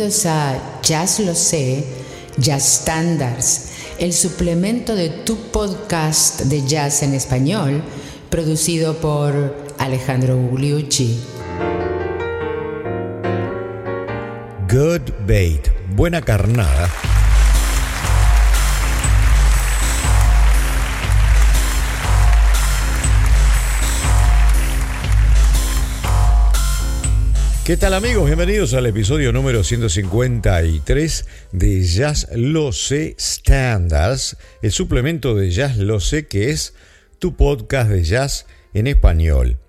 Bienvenidos a Jazz Lo Sé, Jazz Standards, el suplemento de tu podcast de jazz en español, producido por Alejandro Gugliucci. Good bait, buena carnada. ¿Qué tal amigos? Bienvenidos al episodio número 153 de Jazz Lo Sé Standards, el suplemento de Jazz Lo Sé que es tu podcast de jazz en español.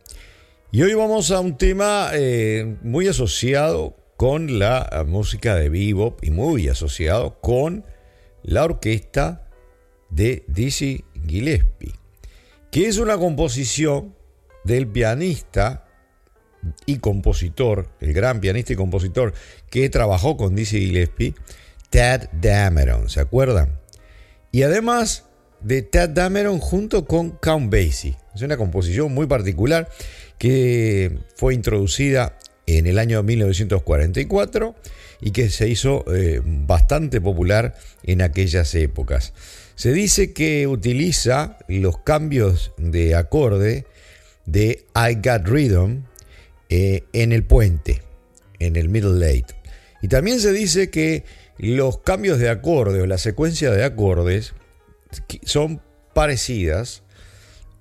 Y hoy vamos a un tema eh, muy asociado con la música de bebop y muy asociado con la orquesta de Dizzy Gillespie, que es una composición del pianista y compositor, el gran pianista y compositor que trabajó con Dizzy Gillespie, Ted Dameron, ¿se acuerdan? Y además de Ted Dameron junto con Count Basie. Es una composición muy particular que fue introducida en el año 1944 y que se hizo eh, bastante popular en aquellas épocas. Se dice que utiliza los cambios de acorde de I Got Rhythm, eh, en el puente, en el middle late. Y también se dice que los cambios de acorde o la secuencia de acordes son parecidas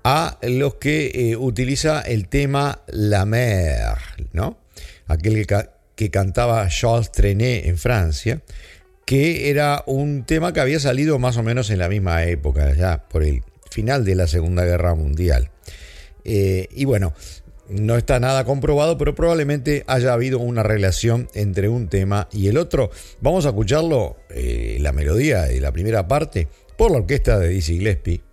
a los que eh, utiliza el tema La Mer, ¿no? Aquel que, que cantaba Charles Trenet en Francia, que era un tema que había salido más o menos en la misma época, ya por el final de la Segunda Guerra Mundial. Eh, y bueno, no está nada comprobado, pero probablemente haya habido una relación entre un tema y el otro. Vamos a escucharlo, eh, la melodía de la primera parte, por la orquesta de Dizzy Gillespie.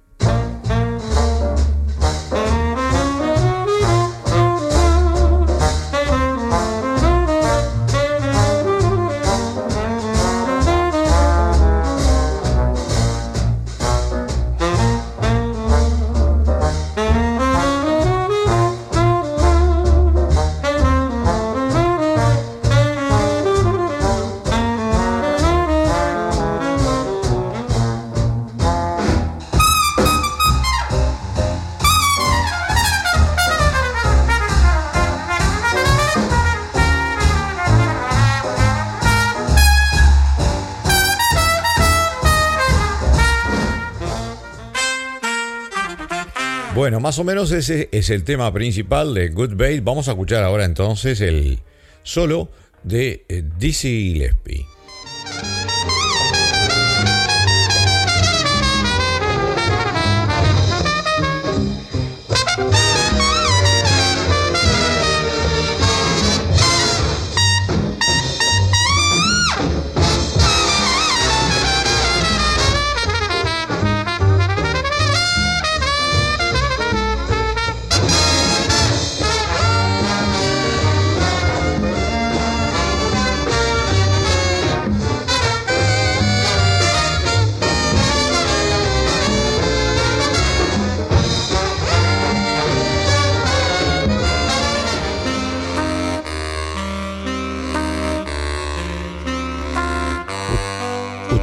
Bueno, más o menos ese es el tema principal de Good Bait. Vamos a escuchar ahora entonces el solo de eh, Dizzy Gillespie.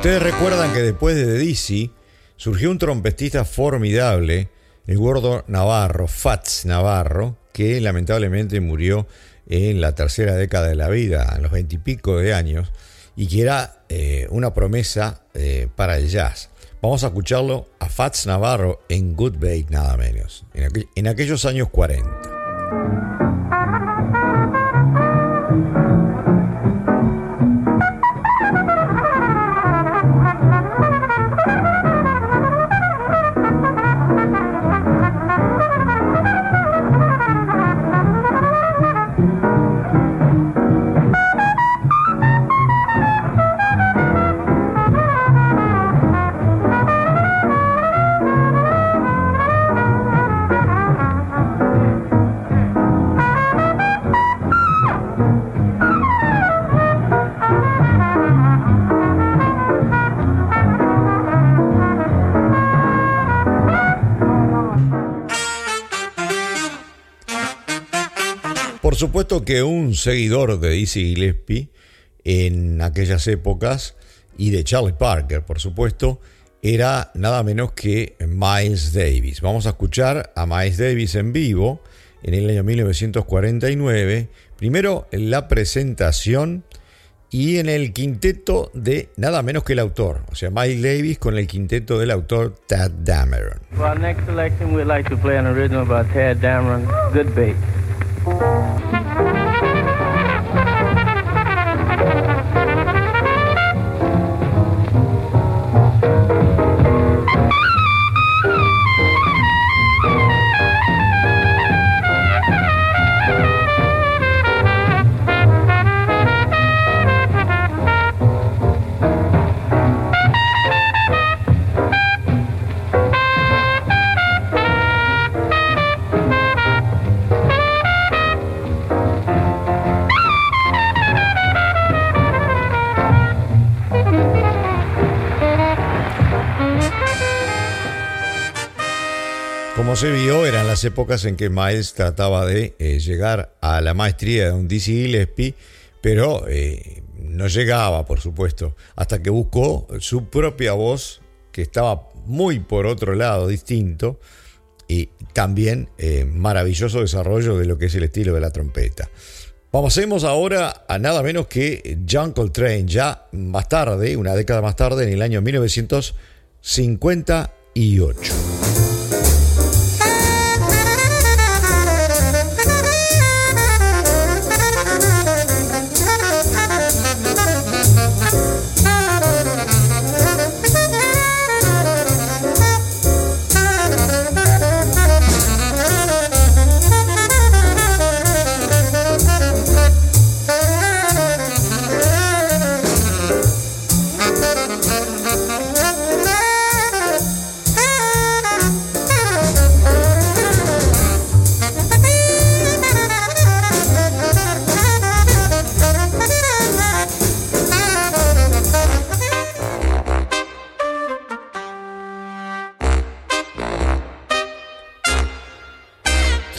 Ustedes recuerdan que después de Dizzy surgió un trompetista formidable, el gordo Navarro, Fats Navarro, que lamentablemente murió en la tercera década de la vida, a los veintipico de años, y que era eh, una promesa eh, para el jazz. Vamos a escucharlo a Fats Navarro en Good Bait, nada menos, en, aqu en aquellos años 40. Por supuesto que un seguidor de Dizzy Gillespie en aquellas épocas y de Charlie Parker, por supuesto, era nada menos que Miles Davis. Vamos a escuchar a Miles Davis en vivo en el año 1949. Primero la presentación y en el quinteto de nada menos que el autor, o sea, Miles Davis con el quinteto del autor Tad Dameron. Se vio, eran las épocas en que Miles trataba de eh, llegar a la maestría de un Dizzy Gillespie, pero eh, no llegaba, por supuesto, hasta que buscó su propia voz, que estaba muy por otro lado, distinto, y también eh, maravilloso desarrollo de lo que es el estilo de la trompeta. Pasemos ahora a nada menos que John Coltrane, ya más tarde, una década más tarde, en el año 1958.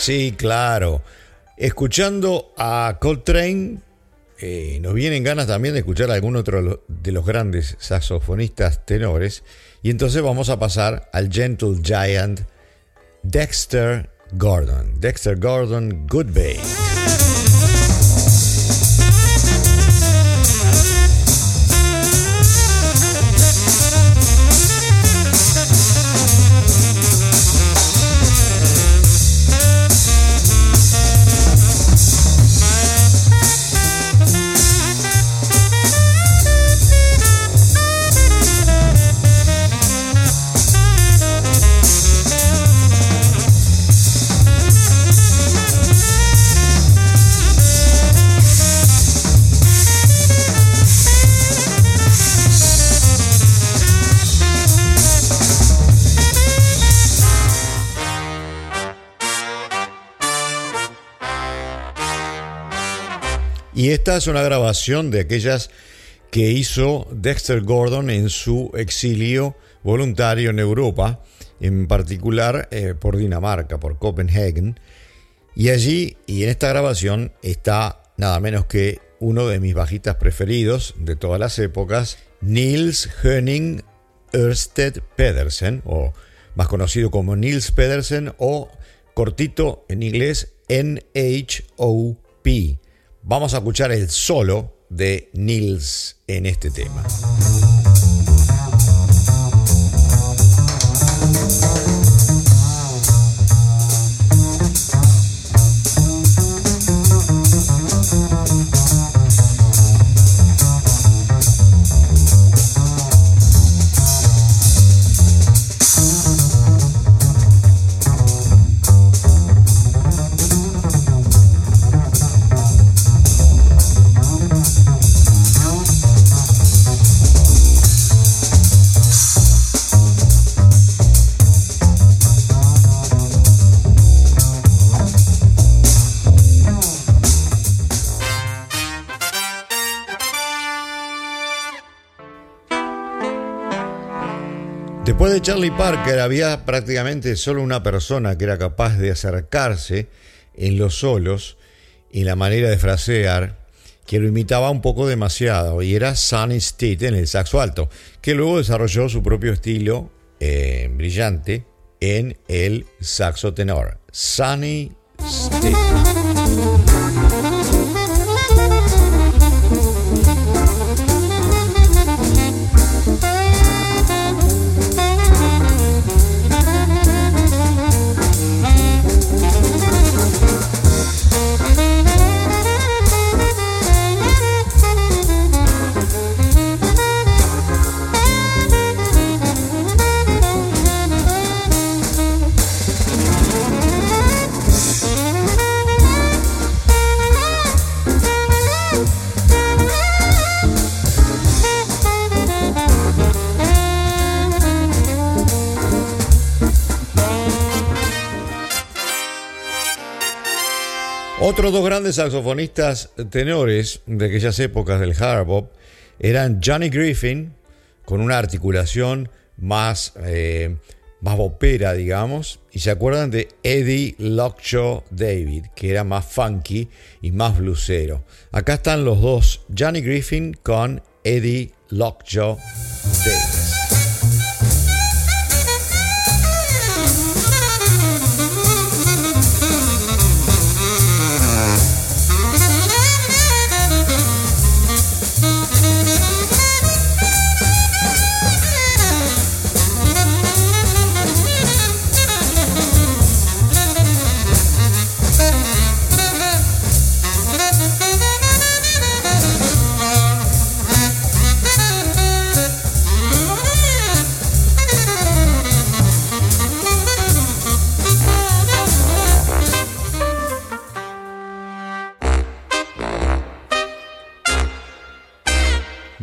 Sí, claro. Escuchando a Coltrane, eh, nos vienen ganas también de escuchar a algún otro de los grandes saxofonistas tenores. Y entonces vamos a pasar al Gentle Giant Dexter Gordon. Dexter Gordon Goodbay. Esta es una grabación de aquellas que hizo Dexter Gordon en su exilio voluntario en Europa, en particular eh, por Dinamarca, por Copenhagen. Y allí, y en esta grabación, está nada menos que uno de mis bajitas preferidos de todas las épocas, Niels Henning Ørsted Pedersen, o más conocido como Niels Pedersen, o cortito en inglés NHOP. Vamos a escuchar el solo de Nils en este tema. Después de Charlie Parker había prácticamente solo una persona que era capaz de acercarse en los solos y la manera de frasear que lo imitaba un poco demasiado, y era Sonny Stitt en el saxo alto, que luego desarrolló su propio estilo eh, brillante en el saxo tenor. Sonny Stitt. Otros dos grandes saxofonistas tenores de aquellas épocas del hard bop eran Johnny Griffin, con una articulación más, eh, más digamos, y se acuerdan de Eddie Lockjaw David, que era más funky y más blusero. Acá están los dos, Johnny Griffin con Eddie Lockjaw Davis.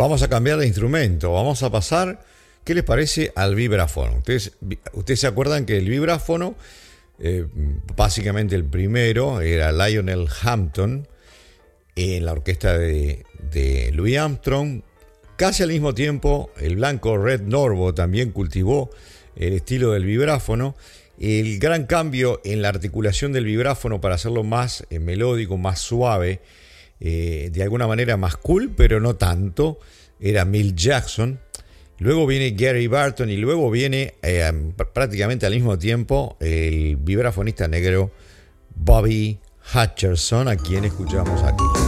Vamos a cambiar de instrumento, vamos a pasar, ¿qué les parece al vibráfono? Ustedes, ustedes se acuerdan que el vibráfono, eh, básicamente el primero, era Lionel Hampton en la orquesta de, Louis Armstrong. Casi al mismo tiempo, el blanco Red Norvo también cultivó el estilo del vibráfono. El gran cambio en la articulación del vibráfono para hacerlo más eh, melódico, más suave, eh, de alguna manera más cool, pero no tanto, era Mill Jackson. Luego viene Gary Barton y luego viene eh, prácticamente al mismo tiempo el vibrafonista negro Bobby Hutcherson, a quien escuchamos aquí.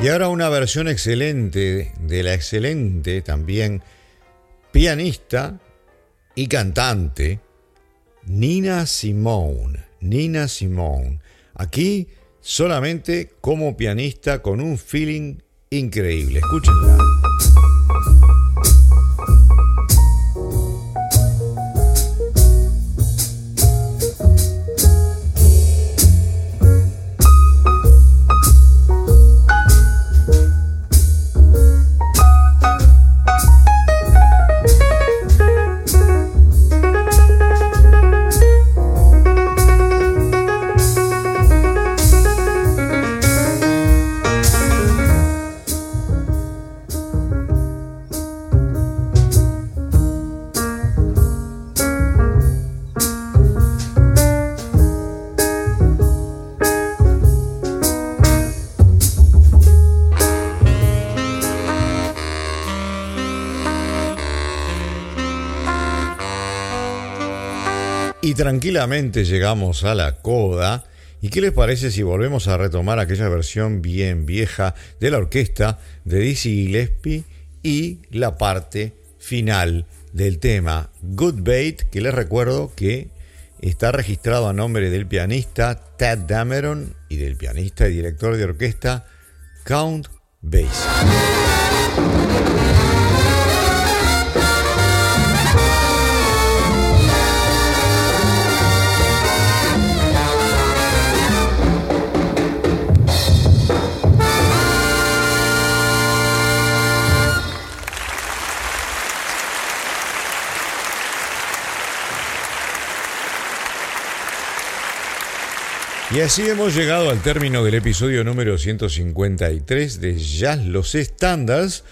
Y ahora una versión excelente de la excelente también pianista y cantante Nina Simone. Nina Simone. Aquí solamente como pianista con un feeling increíble. Escúchenla. Tranquilamente llegamos a la coda. ¿Y qué les parece si volvemos a retomar aquella versión bien vieja de la orquesta de Dizzy Gillespie y la parte final del tema Good Bait, que les recuerdo que está registrado a nombre del pianista Ted Dameron y del pianista y director de orquesta Count Basie. Y así hemos llegado al término del episodio número 153 de Jazz Los Standards,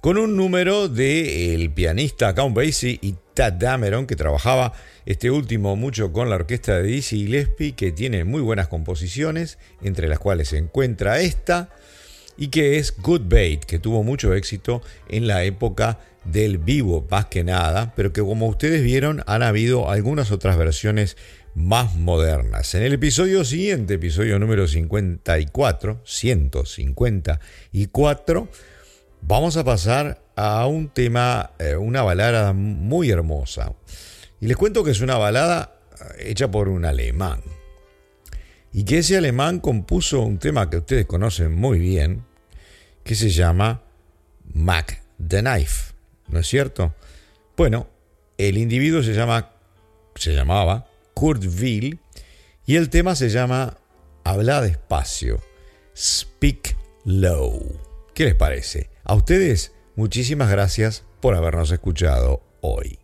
con un número de el pianista Count Basie y Tad Dameron, que trabajaba este último mucho con la orquesta de Dizzy Gillespie, que tiene muy buenas composiciones, entre las cuales se encuentra esta, y que es Good Bait, que tuvo mucho éxito en la época del vivo más que nada, pero que como ustedes vieron han habido algunas otras versiones más modernas. En el episodio siguiente, episodio número 54, 154, vamos a pasar a un tema, eh, una balada muy hermosa. Y les cuento que es una balada eh, hecha por un alemán. Y que ese alemán compuso un tema que ustedes conocen muy bien, que se llama Mac the Knife. ¿No es cierto? Bueno, el individuo se llama, se llamaba Kurtville y el tema se llama Habla despacio, Speak Low. ¿Qué les parece? A ustedes, muchísimas gracias por habernos escuchado hoy.